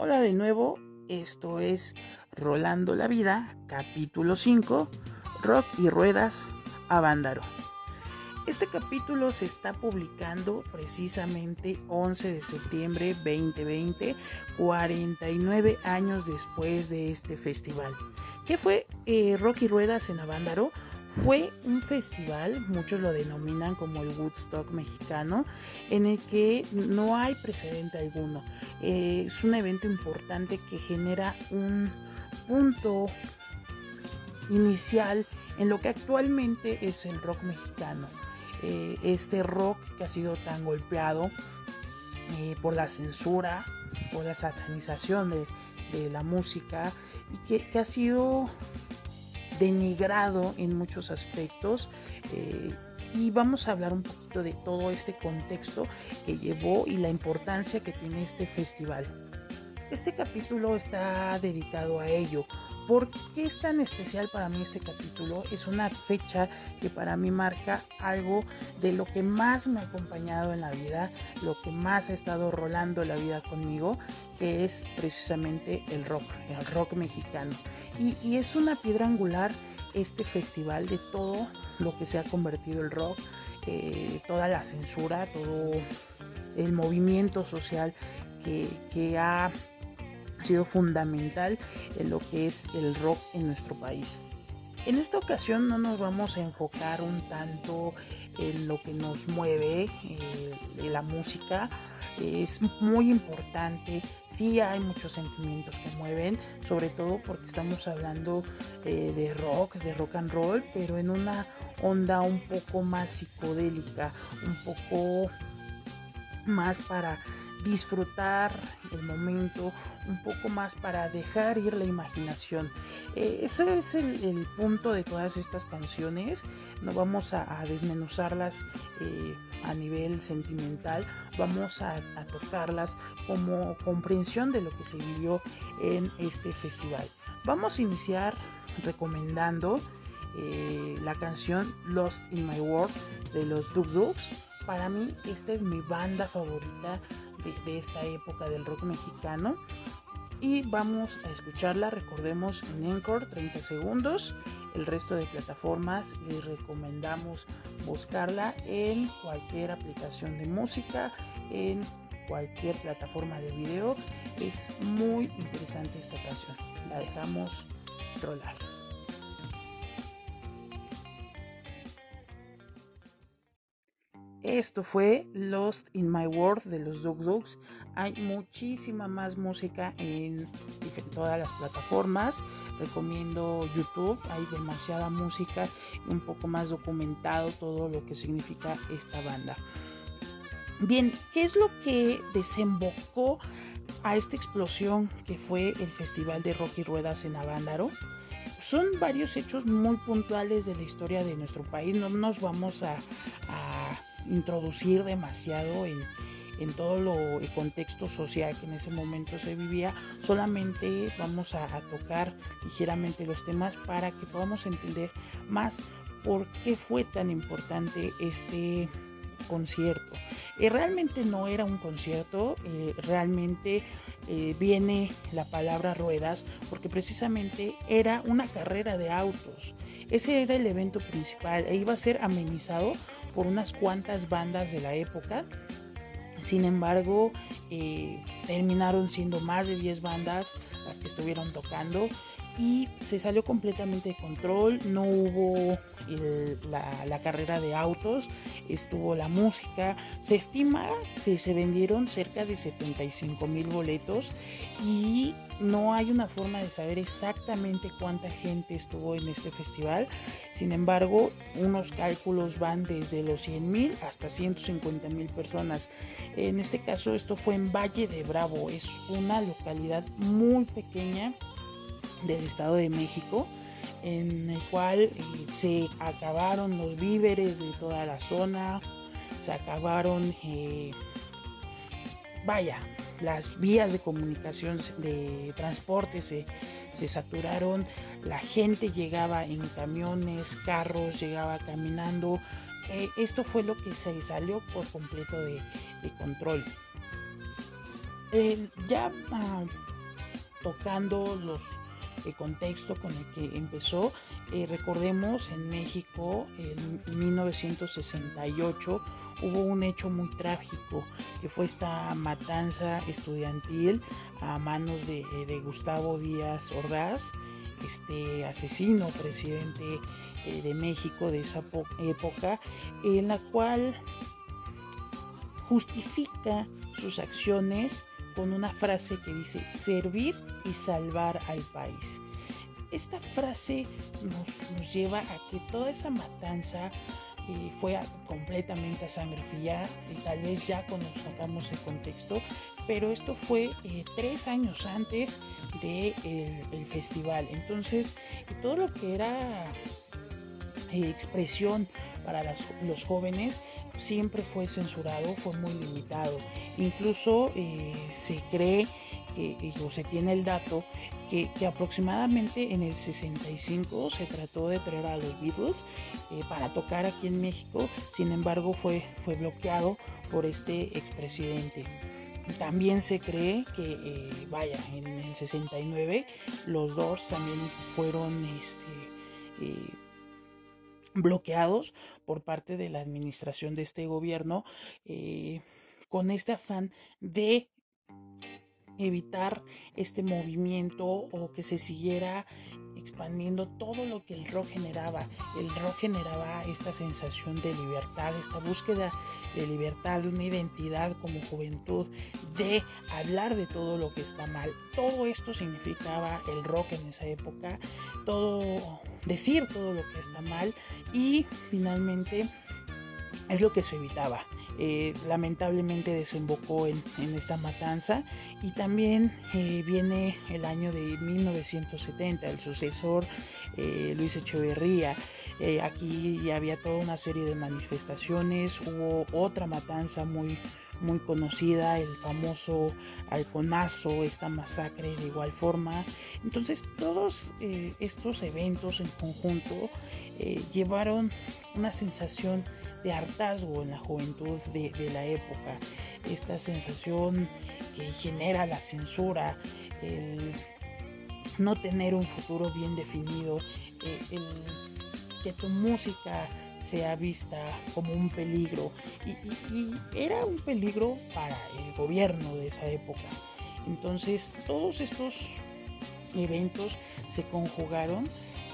Hola de nuevo, esto es Rolando la Vida, capítulo 5, Rock y Ruedas a Vándaro. Este capítulo se está publicando precisamente 11 de septiembre 2020, 49 años después de este festival. ¿Qué fue eh, Rock y Ruedas en Avándaro? Fue un festival, muchos lo denominan como el Woodstock mexicano, en el que no hay precedente alguno. Eh, es un evento importante que genera un punto inicial en lo que actualmente es el rock mexicano. Eh, este rock que ha sido tan golpeado eh, por la censura, por la satanización de, la música y que ha sido denigrado en muchos aspectos. Eh, y vamos a hablar un poquito de todo este contexto que llevó y la importancia que tiene este festival. Este capítulo está dedicado a ello. ¿Por qué es tan especial para mí este capítulo? Es una fecha que para mí marca algo de lo que más me ha acompañado en la vida, lo que más ha estado rolando la vida conmigo, que es precisamente el rock, el rock mexicano. Y, es una piedra angular este festival de todo lo que se ha convertido el rock, eh, toda la censura, todo el movimiento social que, que ha sido fundamental en lo que es el rock en nuestro país. En esta ocasión no nos vamos a enfocar un tanto en lo que nos mueve, eh, la música, es muy importante, sí hay muchos sentimientos que mueven, sobre todo porque estamos hablando eh, de rock, de rock and roll, pero en una onda un poco más psicodélica, un poco más para disfrutar el momento, un poco más para dejar ir la imaginación. Eh, ese es el, punto de todas estas canciones. No vamos a, desmenuzarlas eh, a nivel sentimental, vamos a, tocarlas como comprensión de lo que se vivió en este festival. Vamos a iniciar recomendando eh, la canción Lost in My World de los Duk Duks. Para mí esta es mi banda favorita de, esta época del rock mexicano. Y vamos a escucharla, recordemos en Encore 30 segundos. El resto de plataformas les recomendamos buscarla en cualquier aplicación de música, en cualquier plataforma de video. Es muy interesante esta canción. La dejamos rolar. Esto fue Lost in My World de los Dog Dogs. Hay muchísima más música en, todas las plataformas. Recomiendo YouTube. Hay demasiada música y un poco más documentado todo lo que significa esta banda. Bien, ¿qué es lo que desembocó a esta explosión que fue el Festival de Rock y Ruedas en Avándaro? Son varios hechos muy puntuales de la historia de nuestro país. No nos vamos a introducir demasiado en, todo lo, el contexto social que en ese momento se vivía. Solamente vamos a, tocar ligeramente los temas para que podamos entender más por qué fue tan importante este concierto. Eh, realmente no era un concierto, eh, realmente eh, viene la palabra ruedas porque precisamente era una carrera de autos. Ese era el evento principal e iba a ser amenizado por unas cuantas bandas de la época. Sin embargo, eh, terminaron siendo más de 10 bandas las que estuvieron tocando y se salió completamente de control, no hubo la, carrera de autos, estuvo la música, se estima que se vendieron cerca de 75 mil boletos y no hay una forma de saber exactamente cuánta gente estuvo en este festival, sin embargo unos cálculos van desde los 100 mil hasta 150 mil personas. En este caso esto fue en Valle de Bravo, es una localidad muy pequeña del Estado de México, en el cual eh, se acabaron los víveres de toda la zona, se acabaron, eh, vaya, las vías de comunicación, de transporte se, saturaron, la gente llegaba en camiones, carros, llegaba caminando. Eh, esto fue lo que se salió por completo de control. ya ah, tocando los el contexto con el que empezó, eh, recordemos en México en 1968 hubo un hecho muy trágico que fue esta matanza estudiantil a manos de, de Gustavo Díaz Ordaz, este asesino presidente eh, de México de esa época, en la cual justifica sus acciones con una frase que dice servir y salvar al país. Esta frase nos, lleva a que toda esa matanza eh, fue completamente a sangre fría, y tal vez ya conozcamos el contexto, pero esto fue eh, tres años antes del de el festival. Entonces, todo lo que era eh, expresión para los jóvenes siempre fue censurado, fue muy limitado. Incluso eh, se cree o se tiene el dato que, aproximadamente en el 65 se trató de traer a los Beatles eh, para tocar aquí en México, sin embargo fue, fue bloqueado por este expresidente. También se cree que, vaya, en el 69 los Doors también fueron este, bloqueados por parte de la administración de este gobierno eh, con este afán de evitar este movimiento o que se siguiera expandiendo todo lo que el rock generaba. El rock generaba esta sensación de libertad, esta búsqueda de libertad, de una identidad como juventud, de hablar de todo lo que está mal. Todo esto significaba el rock en esa época, todo decir todo lo que está mal y finalmente es lo que se evitaba. Eh, lamentablemente desembocó en, esta matanza y también eh, viene el año de 1970, el sucesor eh, Luis Echeverría. aquí ya había toda una serie de manifestaciones, hubo otra matanza muy, muy conocida, el famoso halconazo, esta masacre de igual forma. Entonces todos estos eventos en conjunto llevaron una sensación de hartazgo en la juventud de, la época, esta sensación que genera la censura, el no tener un futuro bien definido, eh, el, que tu música sea vista como un peligro y, era un peligro para el gobierno de esa época. Entonces todos estos eventos se conjugaron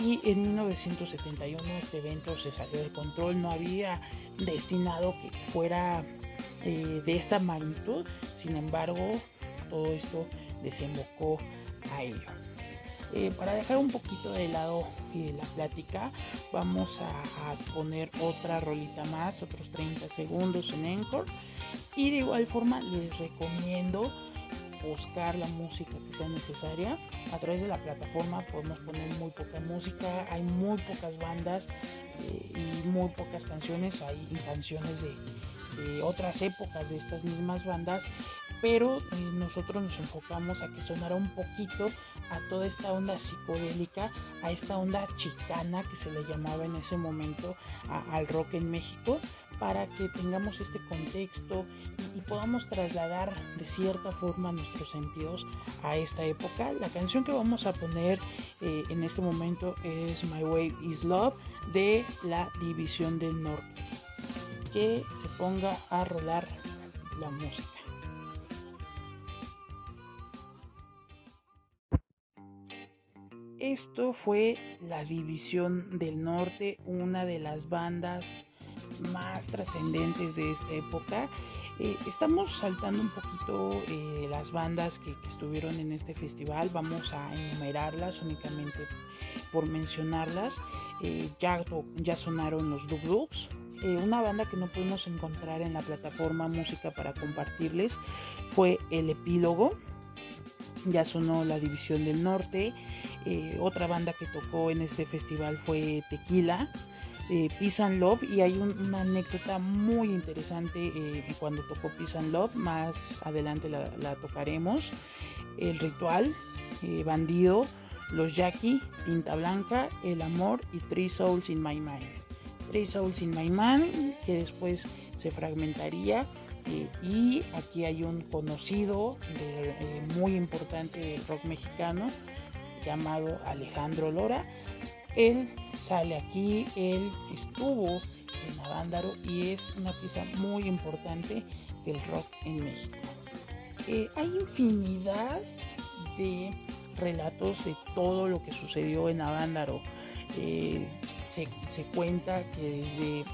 y en 1971 este evento se salió de control, no había destinado que fuera eh, de esta magnitud, sin embargo todo esto desembocó a ello. Eh, para dejar un poquito de lado eh, la plática, vamos a, poner otra rolita más, otros 30 segundos en Encore. Y de igual forma les recomiendo buscar la música que sea necesaria. A través de la plataforma podemos poner muy poca música, hay muy pocas bandas eh, y muy pocas canciones, hay canciones de, otras épocas de estas mismas bandas, pero nosotros nos enfocamos a que sonara un poquito a toda esta onda psicodélica, a esta onda chicana que se le llamaba en ese momento al rock en México para que tengamos este contexto y, podamos trasladar de cierta forma nuestros sentidos a esta época. La canción que vamos a poner eh, en este momento es My Way is Love de la División del Norte. Que se ponga a rolar la música. Esto fue la División del Norte, una de las bandas más trascendentes de esta época. Eh, estamos saltando un poquito eh, las bandas que, estuvieron en este festival, vamos a enumerarlas únicamente por mencionarlas. Eh, ya, ya sonaron los Dub Dubs, una banda que no pudimos encontrar en la plataforma Música para compartirles fue El Epílogo. Ya sonó La División del Norte. Otra banda que tocó en este festival fue Tequila eh, Peace and Love y hay una anécdota muy interesante eh, cuando tocó Peace and Love, más adelante la, tocaremos. El ritual, eh, Bandido, Los Jackie, Tinta Blanca, El Amor y Three Souls in My Mind. Three Souls in My Mind, que después se fragmentaría Eh, y aquí hay un conocido eh, muy importante del rock mexicano llamado Alejandro Lora. Él sale aquí, él estuvo en Avándaro y es una pieza muy importante del rock en México. Eh, hay infinidad de relatos de todo lo que sucedió en Avándaro. se, cuenta que desde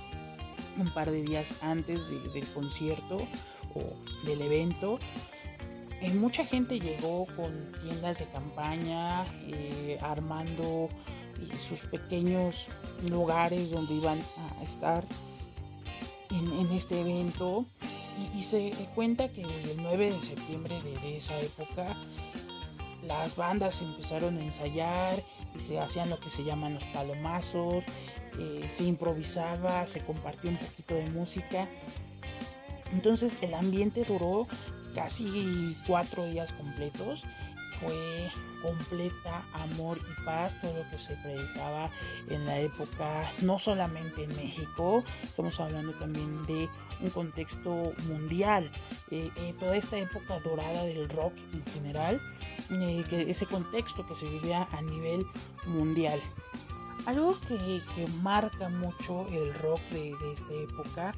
un par de días antes del concierto o del evento. Eh, mucha gente llegó con tiendas de campaña, eh, armando eh, sus pequeños lugares donde iban a estar en, este evento. Y, se cuenta que desde el 9 de septiembre de esa época las bandas empezaron a ensayar y se hacían lo que se llaman los palomazos, se improvisaba, se compartió un poquito de música. Entonces el ambiente duró casi cuatro días completos. Fue completa amor y paz, todo lo que se predicaba en la época, no solamente en México, estamos hablando también de un contexto mundial, eh, eh, toda esta época dorada del rock en general, que ese contexto que se vivía a nivel mundial. Algo que, marca mucho el rock de, esta época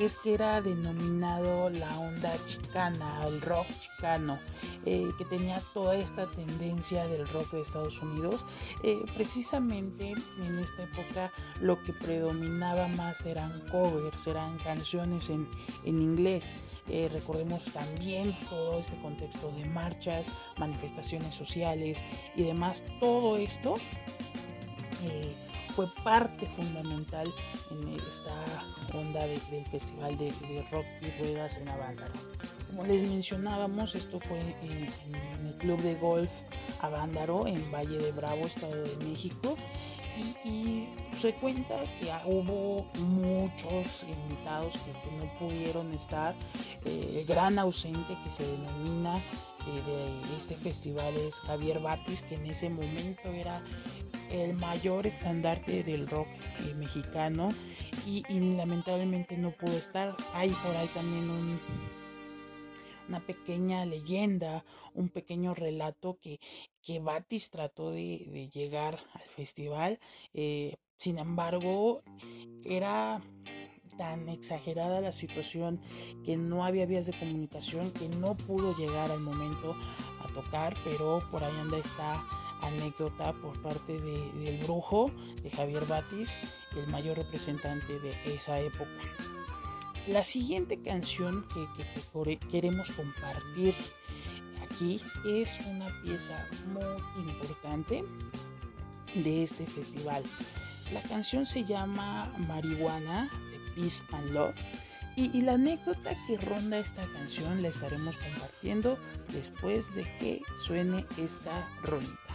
es que era denominado la onda chicana, el rock chicano, eh, que tenía toda esta tendencia del rock de Estados Unidos. Eh, precisamente en esta época lo que predominaba más eran covers, eran canciones en, inglés. Eh, recordemos también todo este contexto de marchas, manifestaciones sociales y demás. Todo esto fue parte fundamental en esta onda del Festival de, Rock y Ruedas en Avándaro. Como les mencionábamos, esto fue en, el Club de Golf Avándaro en Valle de Bravo, Estado de México. Y, se cuenta que hubo muchos invitados que, no pudieron estar. el eh, gran ausente que se denomina eh, de este festival es Javier Batis, que en ese momento era el mayor estandarte del rock eh, mexicano y, lamentablemente no pudo estar. Hay por ahí también una pequeña leyenda, un pequeño relato que, que Batis trató de, llegar al festival. Eh, sin embargo, era tan exagerada la situación que no había vías de comunicación, que no pudo llegar al momento a tocar, pero por ahí anda está anécdota por parte del brujo de Javier Batis, el mayor representante de esa época. La siguiente canción que, queremos compartir aquí es una pieza muy importante de este festival. La canción se llama Marihuana de Peace and Love y, la anécdota que ronda esta canción la estaremos compartiendo después de que suene esta ronda.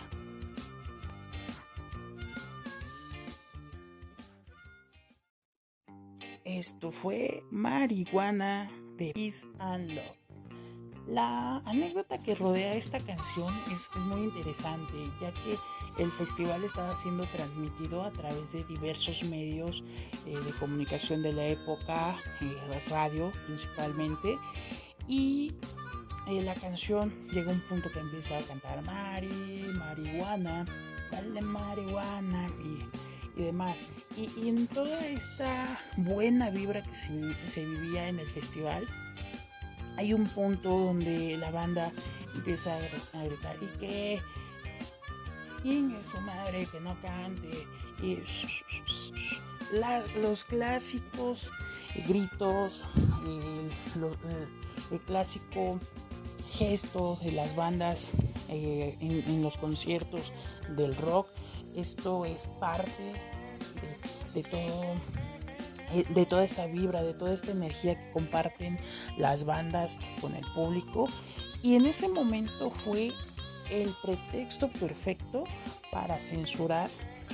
Esto fue Marihuana de Peace and Love. La anécdota que rodea esta canción es muy interesante, ya que el festival estaba siendo transmitido a través de diversos medios eh, de comunicación de la época, eh, radio principalmente, y eh, la canción llega a un punto que empieza a cantar Mari, marihuana, dale marihuana, y y demás. Y, en toda esta buena vibra que se, vivía en el festival, hay un punto donde la banda empieza a gritar y que y su madre que no cante y los clásicos gritos el, clásico gesto de las bandas eh, en, los conciertos del rock esto es parte de, todo eh, de toda esta vibra, de toda esta energía que comparten las bandas con el público. Y en ese momento fue el pretexto perfecto para censurar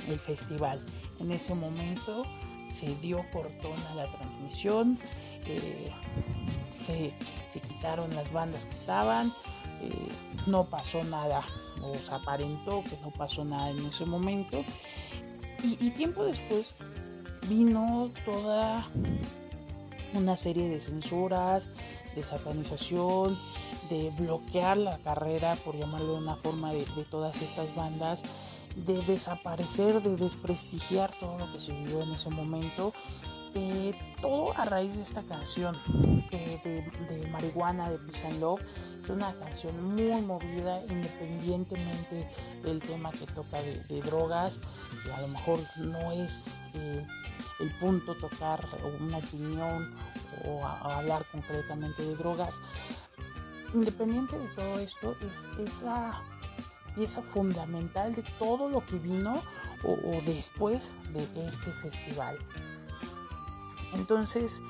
el festival. En ese momento se dio cortón a la transmisión, eh, se, quitaron las bandas que estaban, eh, no pasó nada o aparentó que no pasó nada en ese momento. Y, tiempo después vino toda una serie de censuras, de satanización, de bloquear la carrera, por llamarlo de una forma, de, todas estas bandas, de desaparecer, de desprestigiar todo lo que se vivió en ese momento. Eh, todo a raíz de esta canción eh, de, marihuana de Peace Love. Es una canción muy movida, independientemente del tema que toca de, drogas, y a lo mejor no es eh, el punto tocar una opinión o hablar concretamente de drogas. Independiente de todo esto, es esa pieza fundamental de todo lo que vino o, después de este festival. Entonces,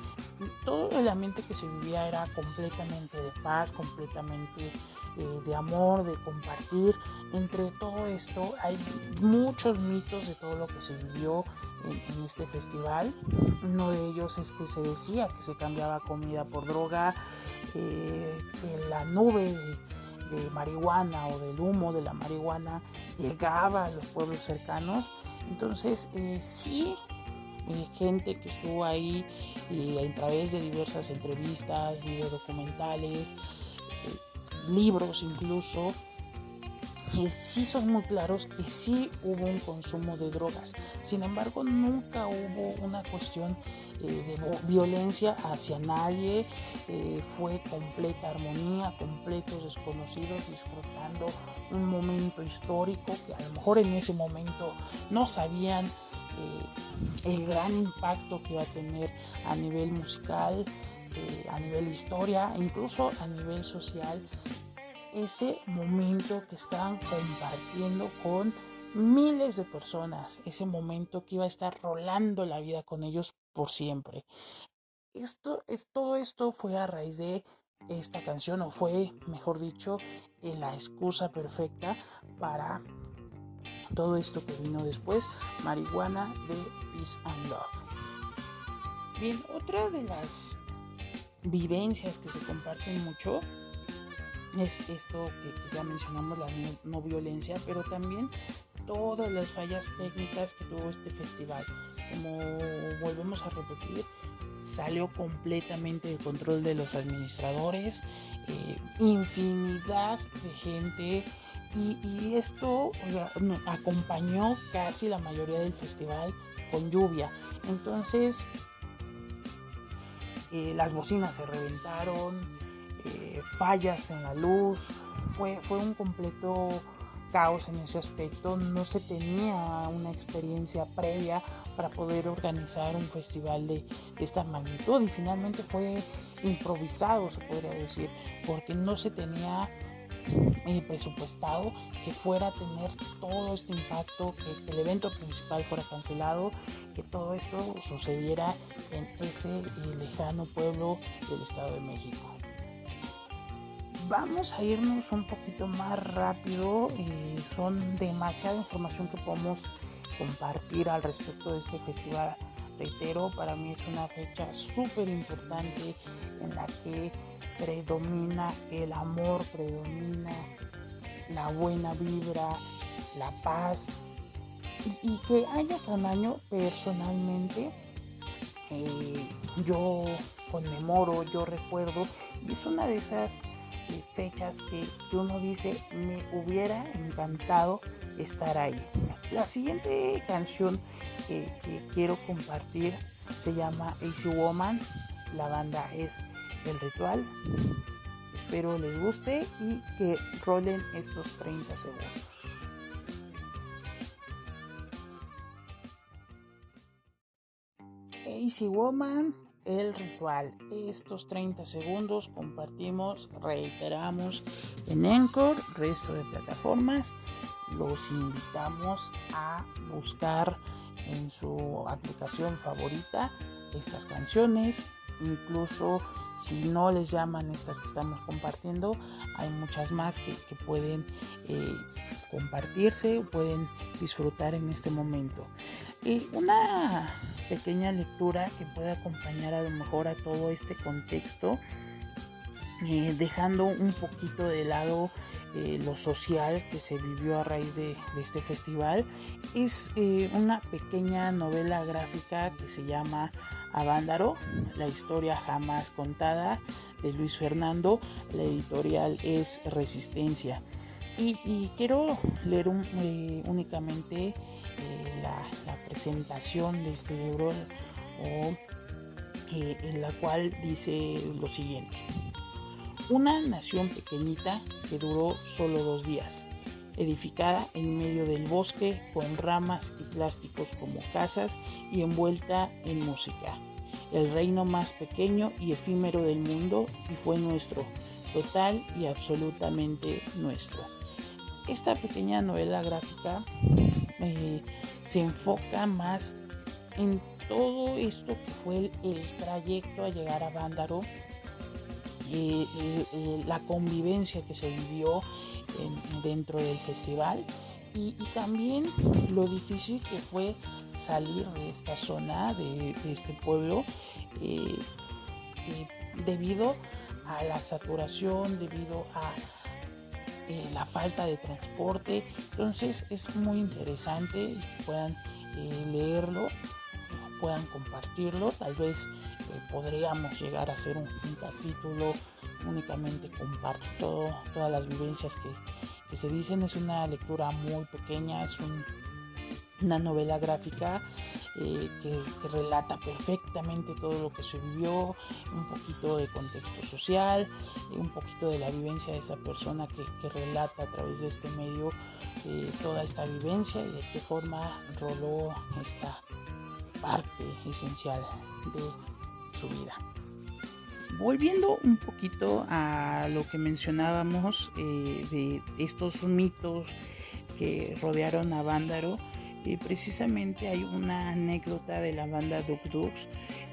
todo el ambiente que se vivía era completamente de paz, completamente eh, de amor, de compartir. Entre todo esto hay muchos mitos de todo lo que se vivió en, este festival. Uno de ellos es que se decía que se cambiaba comida por droga, eh, que la nube de, marihuana o del humo de la marihuana llegaba a los pueblos cercanos. Entonces, eh, sí gente que estuvo ahí a través de diversas entrevistas, videodocumentales, libros incluso, sí son muy claros que sí hubo un consumo de drogas. Sin embargo, nunca hubo una cuestión eh, de violencia hacia nadie. Eh, fue completa armonía, completos desconocidos disfrutando un momento histórico que a lo mejor en ese momento no sabían eh, el gran impacto que iba a tener a nivel musical, a nivel historia, incluso a nivel social ese momento que estaban compartiendo con miles de personas, ese momento que iba a estar rolando la vida con ellos por siempre. Esto, es, todo esto fue a raíz de esta canción, o fue, mejor dicho, la excusa perfecta para todo esto que vino después, marihuana de Peace and Love. Bien, otra de las vivencias que se comparten mucho es esto que, ya mencionamos, la no, violencia, pero también todas las fallas técnicas que tuvo este festival. Como volvemos a repetir, salió completamente de control de los administradores, eh, infinidad de gente y, esto acompañó casi la mayoría del festival con lluvia. Entonces, eh, las bocinas se reventaron, eh, fallas en la luz, fue, fue un completo caos en ese aspecto, no se tenía una experiencia previa para poder organizar un festival de, esta magnitud y finalmente fue improvisado, se podría decir, porque no se tenía eh, presupuestado que fuera a tener todo este impacto, que, el evento principal fuera cancelado, que todo esto sucediera en ese eh, lejano pueblo del Estado de México vamos a irnos un poquito más rápido. y son demasiada información que podemos compartir al respecto de este festival. Reitero, para mí es una fecha súper importante en la que predomina el amor, predomina la buena vibra, la paz y, que año con año personalmente eh, yo conmemoro, yo recuerdo y es una de esas fechas que, uno dice, me hubiera encantado estar ahí. La siguiente canción que, quiero compartir se llama Easy Woman. La banda es El Ritual. Espero les guste y que rolen estos 30 segundos. Easy Woman el ritual. Estos 30 segundos compartimos, reiteramos en Encore, resto de plataformas. Los invitamos a buscar en su aplicación favorita estas canciones. Incluso si no les llaman estas que estamos compartiendo, hay muchas más que, pueden eh, compartirse, pueden disfrutar en este momento. Y una pequeña lectura que puede acompañar a lo mejor a todo este contexto eh, dejando un poquito de lado eh, lo social que se vivió a raíz de, este festival. Es eh, una pequeña novela gráfica que se llama Avándaro, la historia jamás contada de Luis Fernando. La editorial es Resistencia. Y, quiero leer eh, únicamente la, presentación de este libro en la cual dice lo siguiente. Una nación pequeñita que duró solo dos días, edificada en medio del bosque con ramas y plásticos como casas y envuelta en música. El reino más pequeño y efímero del mundo y fue nuestro, total y absolutamente nuestro. Esta pequeña novela gráfica eh, se enfoca más en todo esto que fue el, trayecto a llegar a Vándaro la convivencia que se vivió dentro del festival y, también lo difícil que fue salir de esta zona, de, este pueblo, eh, eh, debido a la saturación, debido a eh, la falta de transporte. Entonces es muy interesante que puedan leerlo, puedan compartirlo, tal vez podríamos llegar a hacer un, capítulo únicamente comparto todas las vivencias que, se dicen. Es una lectura muy pequeña, es una novela gráfica eh, que, relata perfectamente todo lo que se vivió, un poquito de contexto social, un poquito de la vivencia de esa persona que, relata a través de este medio eh, toda esta vivencia y de qué forma roló esta parte esencial de su vida. Volviendo un poquito a lo que mencionábamos eh, de estos mitos que rodearon a Vándaro, eh, precisamente hay una anécdota de la banda Duk Duks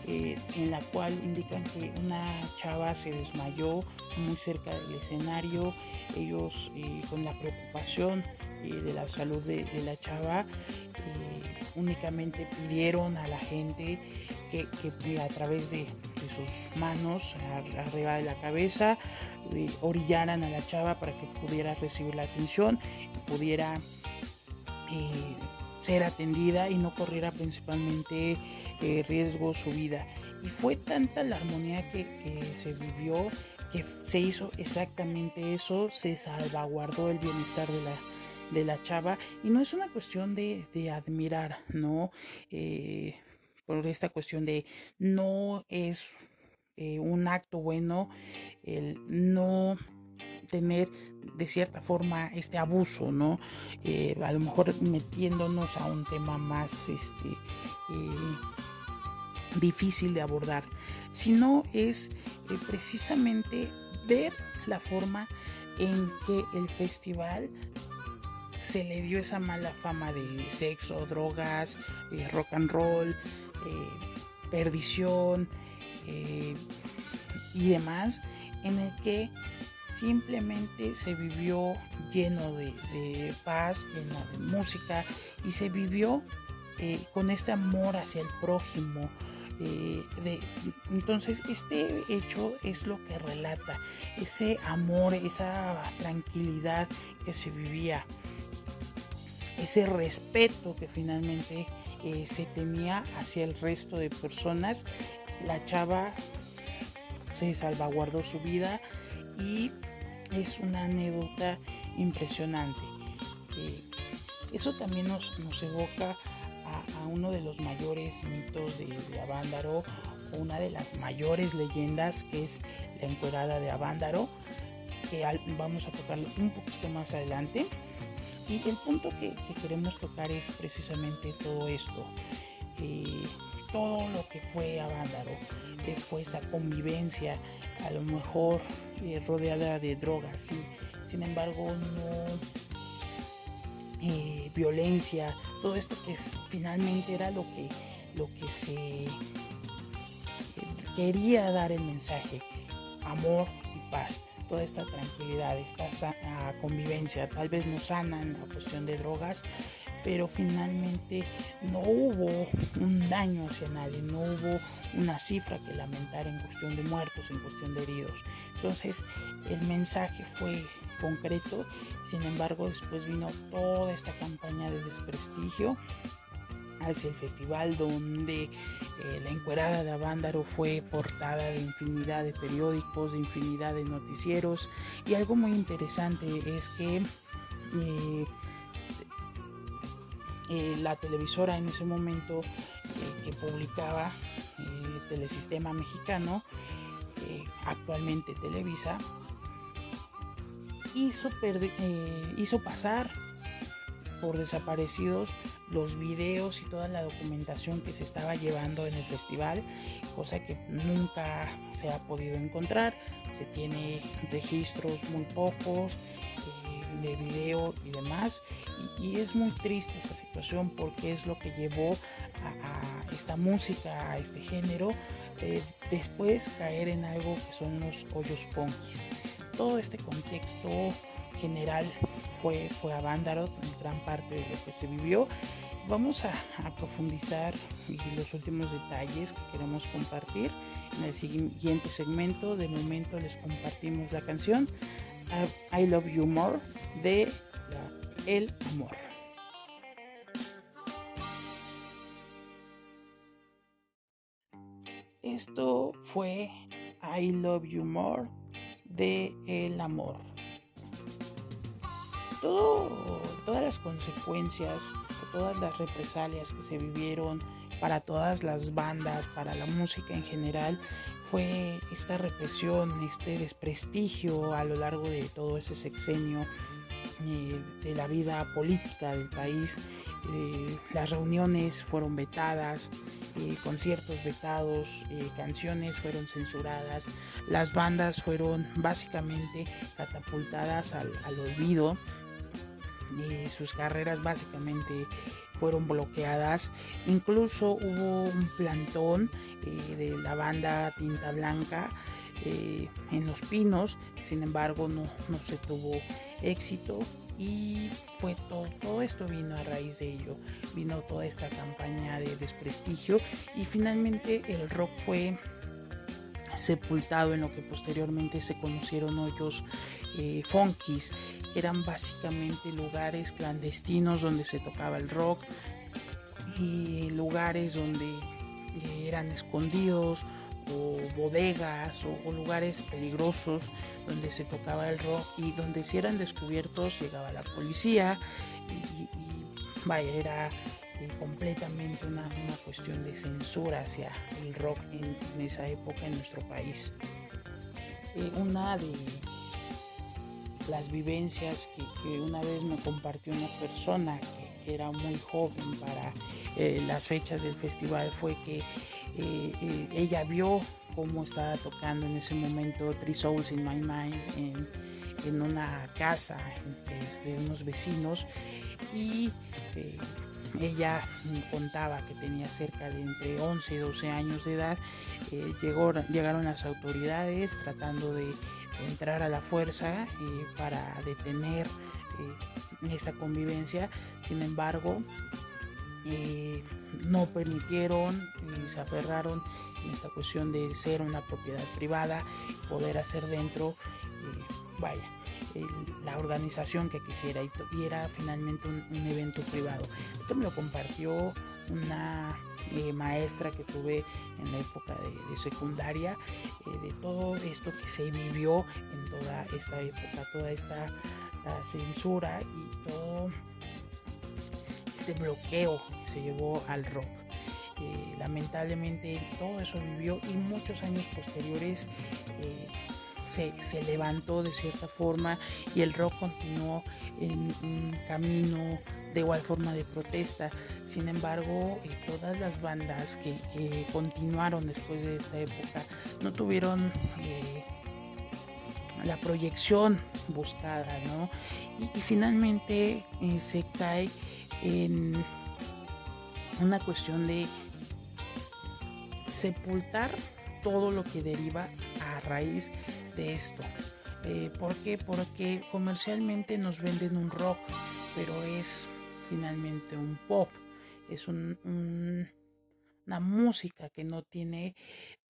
eh, en la cual indican que una chava se desmayó muy cerca del escenario. Ellos con la preocupación de la salud de la chava únicamente pidieron a la gente que, a través de, sus manos arriba de la cabeza eh, orillaran a la chava para que pudiera recibir la atención, pudiera eh, ser atendida y no corriera principalmente eh, riesgo su vida. Y fue tanta la armonía que, se vivió que se hizo exactamente eso, se salvaguardó el bienestar de la, de la chava y no es una cuestión de, de admirar, ¿no? Por esta cuestión de no es eh, un acto bueno el no tener de cierta forma este abuso, ¿no? Eh, a lo mejor metiéndonos a un tema más este, eh, difícil de abordar, sino es precisamente ver la forma en que el festival se le dio esa mala fama de sexo, drogas, rock and roll, perdición eh, y demás, en el que simplemente se vivió lleno de, paz, lleno de música y se vivió eh, con este amor hacia el prójimo. entonces este hecho es lo que relata ese amor, esa tranquilidad que se vivía, ese respeto que finalmente eh, se tenía hacia el resto de personas. La chava se salvaguardó su vida y es una anécdota impresionante. Eh, eso también nos, evoca a, uno de los mayores mitos de, de Avándaro, una de las mayores leyendas que es la encuerada de Avándaro, que vamos a tocarlo un poquito más adelante. Y el punto que, queremos tocar es precisamente todo esto. Eh, todo lo que fue Avándaro, que fue esa convivencia, a lo mejor eh, rodeada de drogas, sin embargo no eh, violencia, todo esto que finalmente era lo que, lo que se quería dar el mensaje, amor y paz toda esta tranquilidad, esta convivencia. Tal vez no sana en la cuestión de drogas, pero finalmente no hubo un daño hacia nadie, no hubo una cifra que lamentar en cuestión de muertos, en cuestión de heridos. Entonces el mensaje fue concreto, sin embargo después vino toda esta campaña de desprestigio hacia el festival donde eh, la encuerada de Avándaro fue portada de infinidad de periódicos, de infinidad de noticieros. Y algo muy interesante es que eh, eh, la televisora en ese momento que publicaba Telesistema Mexicano, actualmente Televisa, hizo, hizo pasar por desaparecidos los videos y toda la documentación que se estaba llevando en el festival, cosa que nunca se ha podido encontrar. Se tiene registros muy pocos eh, de video y demás. Y, es muy triste esta situación porque es lo que llevó a, esta música, a este género, eh, después caer en algo que son los hoyos punkis. Todo este contexto general fue, fue a en gran parte de lo que se vivió. Vamos a, profundizar en los últimos detalles que queremos compartir. En el siguiente segmento, de momento les compartimos la canción I Love You More de El Amor. Esto fue I Love You More de El Amor todas las consecuencias, todas las represalias que se vivieron para todas las bandas, para la música en general, fue esta represión, este desprestigio a lo largo de todo ese sexenio eh, de la vida política del país. Eh, las reuniones fueron vetadas, eh, conciertos vetados, canciones fueron censuradas, las bandas fueron básicamente catapultadas al olvido y sus carreras básicamente fueron bloqueadas. Incluso hubo un plantón eh, de la banda Tinta Blanca eh, en Los Pinos, sin embargo no, no se tuvo éxito y fue todo, todo esto vino a raíz de ello, vino toda esta campaña de desprestigio y finalmente el rock fue sepultado en lo que posteriormente se conocieron hoyos eh, funkis eran básicamente lugares clandestinos donde se tocaba el rock y lugares donde eh, eran escondidos o bodegas o, lugares peligrosos donde se tocaba el rock y donde si eran descubiertos llegaba la policía y, vaya, era eh, completamente una, cuestión de censura hacia el rock en, esa época en nuestro país. Una de las vivencias que, una vez me compartió una persona que, era muy joven para eh, las fechas del festival fue que eh, eh, ella vio cómo estaba tocando en ese momento Three Souls in My Mind en, una casa de unos vecinos y ella contaba que tenía cerca de entre 11 y 12 años de edad. llegó, llegaron las autoridades tratando de entrar a la fuerza eh, para detener eh, esta convivencia. Sin embargo, eh, no permitieron y se aferraron en esta cuestión de ser una propiedad privada, poder hacer dentro, vaya, la organización que quisiera y, era finalmente un, evento privado. Esto me lo compartió una eh, maestra que tuve en la época de, secundaria, eh, de todo esto que se vivió en toda esta época, toda esta censura y todo este bloqueo que se llevó al rock. Eh, lamentablemente todo eso vivió y muchos años posteriores se, se, levantó de cierta forma y el rock continuó en un camino de igual forma de protesta. Sin embargo, eh, todas las bandas que, continuaron después de esta época no tuvieron eh, la proyección buscada, ¿no? Y, finalmente eh, se cae en una cuestión de sepultar todo lo que deriva a raíz de esto. ¿Por qué? Porque comercialmente nos venden un rock, pero es finalmente un pop. Es una una música que no tiene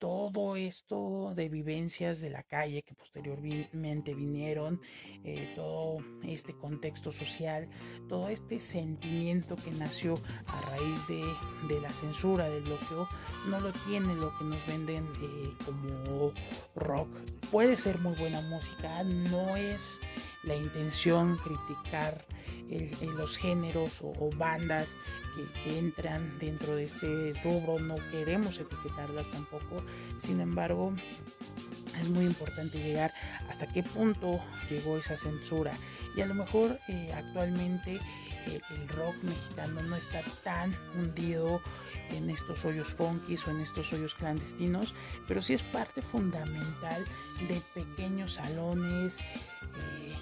todo esto de vivencias de la calle que posteriormente vinieron, eh, todo este contexto social, todo este sentimiento que nació a raíz de, de la censura, del bloqueo, no lo tiene lo que nos venden eh, como rock. Puede ser muy buena música, no es la intención criticar los géneros o, bandas que, entran dentro de este rubro, no queremos etiquetarlas tampoco, sin embargo es muy importante llegar hasta qué punto llegó esa censura. Y a lo mejor eh, actualmente eh, el rock mexicano no está tan hundido en estos hoyos funkis o en estos hoyos clandestinos, pero sí es parte fundamental de pequeños salones, eh,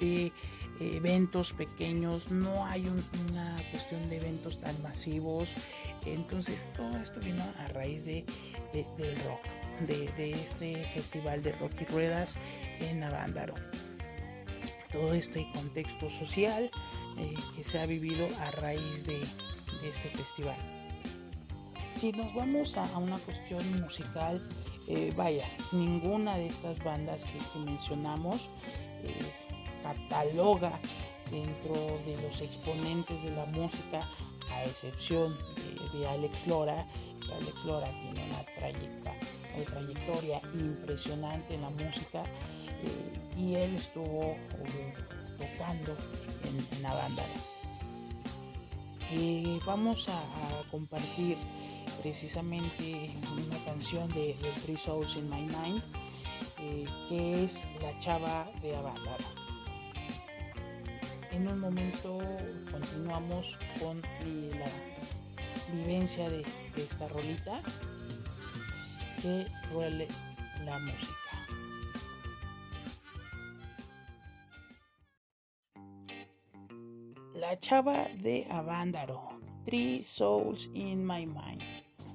de eventos pequeños, no hay una cuestión de eventos tan masivos. Entonces todo esto vino a raíz de, del rock, de, este festival de rock y ruedas en Avándaro. Todo este contexto social eh, que se ha vivido a raíz de, este festival. Si nos vamos a, una cuestión musical, eh, vaya, ninguna de estas bandas que, mencionamos eh, cataloga dentro de los exponentes de la música, a excepción de, Alex Lora. Alex Lora tiene una, trayectoria impresionante en la música eh, y él estuvo eh, tocando en, la banda. Eh, vamos a, compartir precisamente una canción de, Three Souls in My Mind, que es La Chava de Avándaro. En un momento continuamos con la vivencia de, esta rolita que duele la música. La chava de Avándaro, Three Souls in My Mind,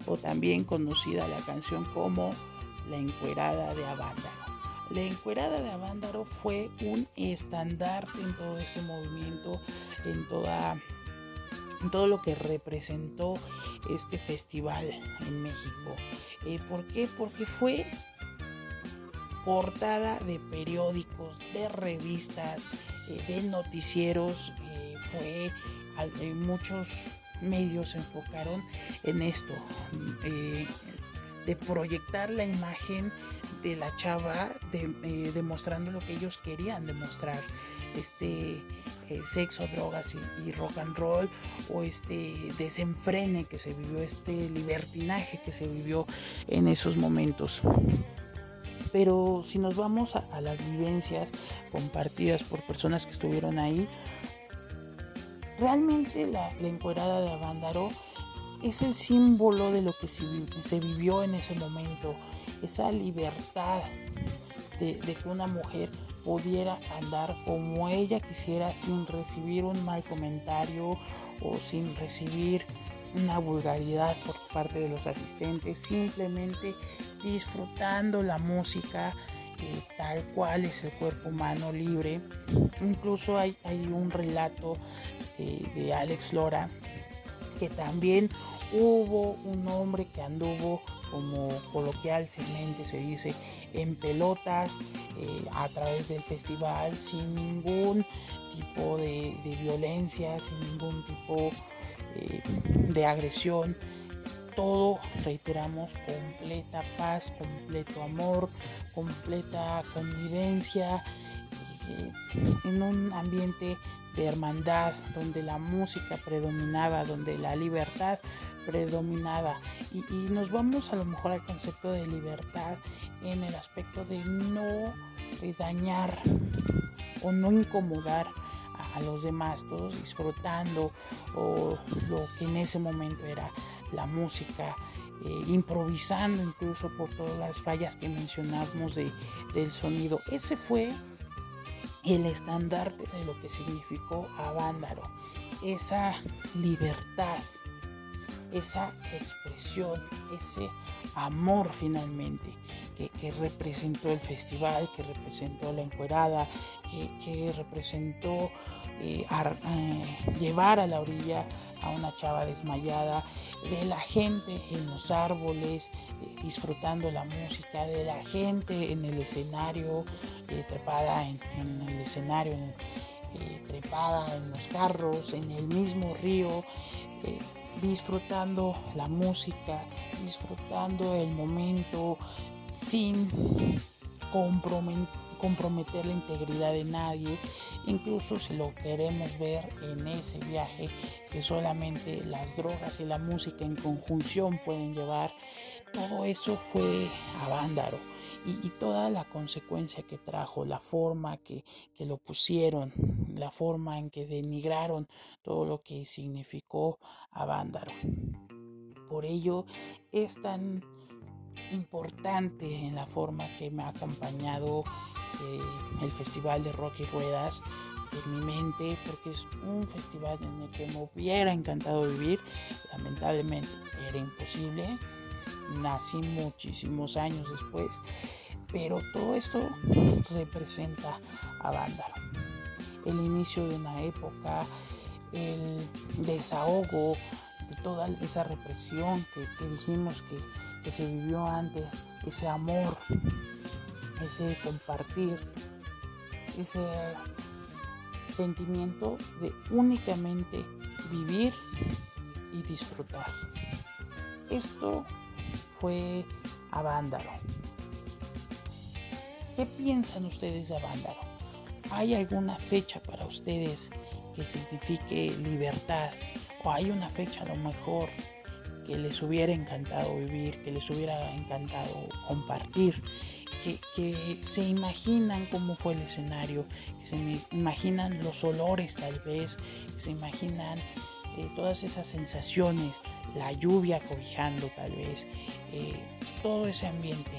o también conocida la canción como La encuerada de Avándaro. La encuerada de Avándaro fue un estandarte en todo este movimiento, en toda todo lo que representó este festival en México. Eh, ¿Por qué? Porque fue portada de periódicos, de revistas, eh, de noticieros. Eh, fue muchos medios se enfocaron en esto, de proyectar la imagen de la chava, de, demostrando lo que ellos querían demostrar. Este, eh, sexo, drogas y, rock and roll, o este desenfrene que se vivió, este libertinaje que se vivió en esos momentos. Pero si nos vamos a, las vivencias compartidas por personas que estuvieron ahí, realmente la, la de Avándaro es el símbolo de lo que se, vivió en ese momento, esa libertad de, que una mujer pudiera andar como ella quisiera sin recibir un mal comentario o sin recibir una vulgaridad por parte de los asistentes, simplemente disfrutando la música eh, tal cual es el cuerpo humano libre. Incluso hay, un relato de Alex Lora que también hubo un hombre que anduvo como coloquialmente se dice, en pelotas eh, a través del festival sin ningún tipo de, violencia, sin ningún tipo eh, de agresión. Todo, reiteramos, completa paz, completo amor, completa convivencia, eh, en un ambiente de hermandad, donde la música predominaba, donde la libertad predominaba. Y, nos vamos a lo mejor al concepto de libertad en el aspecto de no dañar o no incomodar a, los demás, todos disfrutando o lo que en ese momento era la música. Eh, improvisando incluso por todas las fallas que mencionamos de, del sonido. Ese fue el estandarte de lo que significó Avándaro, esa libertad, esa expresión, ese amor finalmente. Que, representó el festival, que representó la encuerada, que, representó eh, eh, llevar a la orilla a una chava desmayada, de la gente en los árboles eh, disfrutando la música, de la gente en el escenario, trepada en, el escenario, trepada en los carros, en el mismo río disfrutando la música, disfrutando el momento sin comprometer la integridad de nadie, incluso si lo queremos ver en ese viaje que solamente las drogas y la música en conjunción pueden llevar, todo eso fue a Vándaro y, toda la consecuencia que trajo, la forma que, que lo pusieron, la forma en que denigraron todo lo que significó a Vándaro. Por ello es tan importante en la forma que me ha acompañado eh, el Festival de Rock y Ruedas en mi mente porque es un festival en el que me hubiera encantado vivir. Lamentablemente era imposible. Nací muchísimos años después pero todo esto representa a Vándaro el inicio de una época el desahogo de toda esa represión que dijimos que que se vivió antes, ese amor, ese compartir, ese sentimiento de únicamente vivir y disfrutar. Esto fue Avándaro. ¿Qué piensan ustedes de Avándaro? ¿Hay alguna fecha para ustedes que signifique libertad? ¿O hay una fecha a lo mejor que les hubiera encantado vivir, que les hubiera encantado compartir, que, se imaginan cómo fue el escenario, que se imaginan los olores tal vez, que se imaginan eh, todas esas sensaciones, la lluvia cobijando tal vez, eh, todo ese ambiente.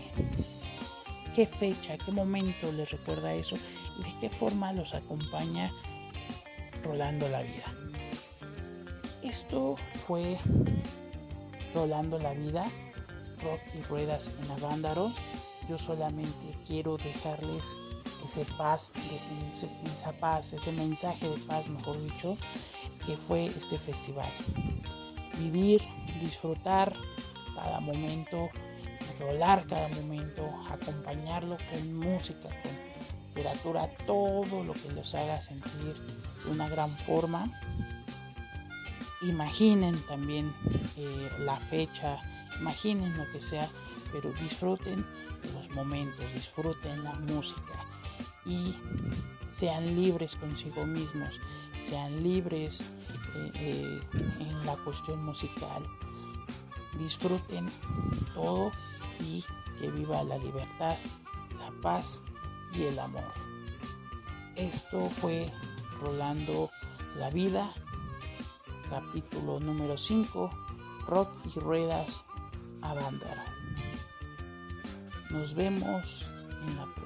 ¿Qué fecha, qué momento les recuerda eso de qué forma los acompaña rolando la vida? Esto fue Rolando la vida, rock y ruedas en Avándaro. Yo solamente quiero dejarles ese paz, esa paz, ese mensaje de paz, mejor dicho, que fue este festival. Vivir, disfrutar cada momento, rolar cada momento, acompañarlo con música, con literatura, todo lo que los haga sentir de una gran forma imaginen también eh, la fecha, imaginen lo que sea, pero disfruten los momentos, disfruten la música y sean libres consigo mismos, sean libres eh, eh, en la cuestión musical, disfruten todo y que viva la libertad, la paz y el amor. Esto fue Rolando la vida capítulo número 5, Rock y Ruedas a Nos vemos en la próxima.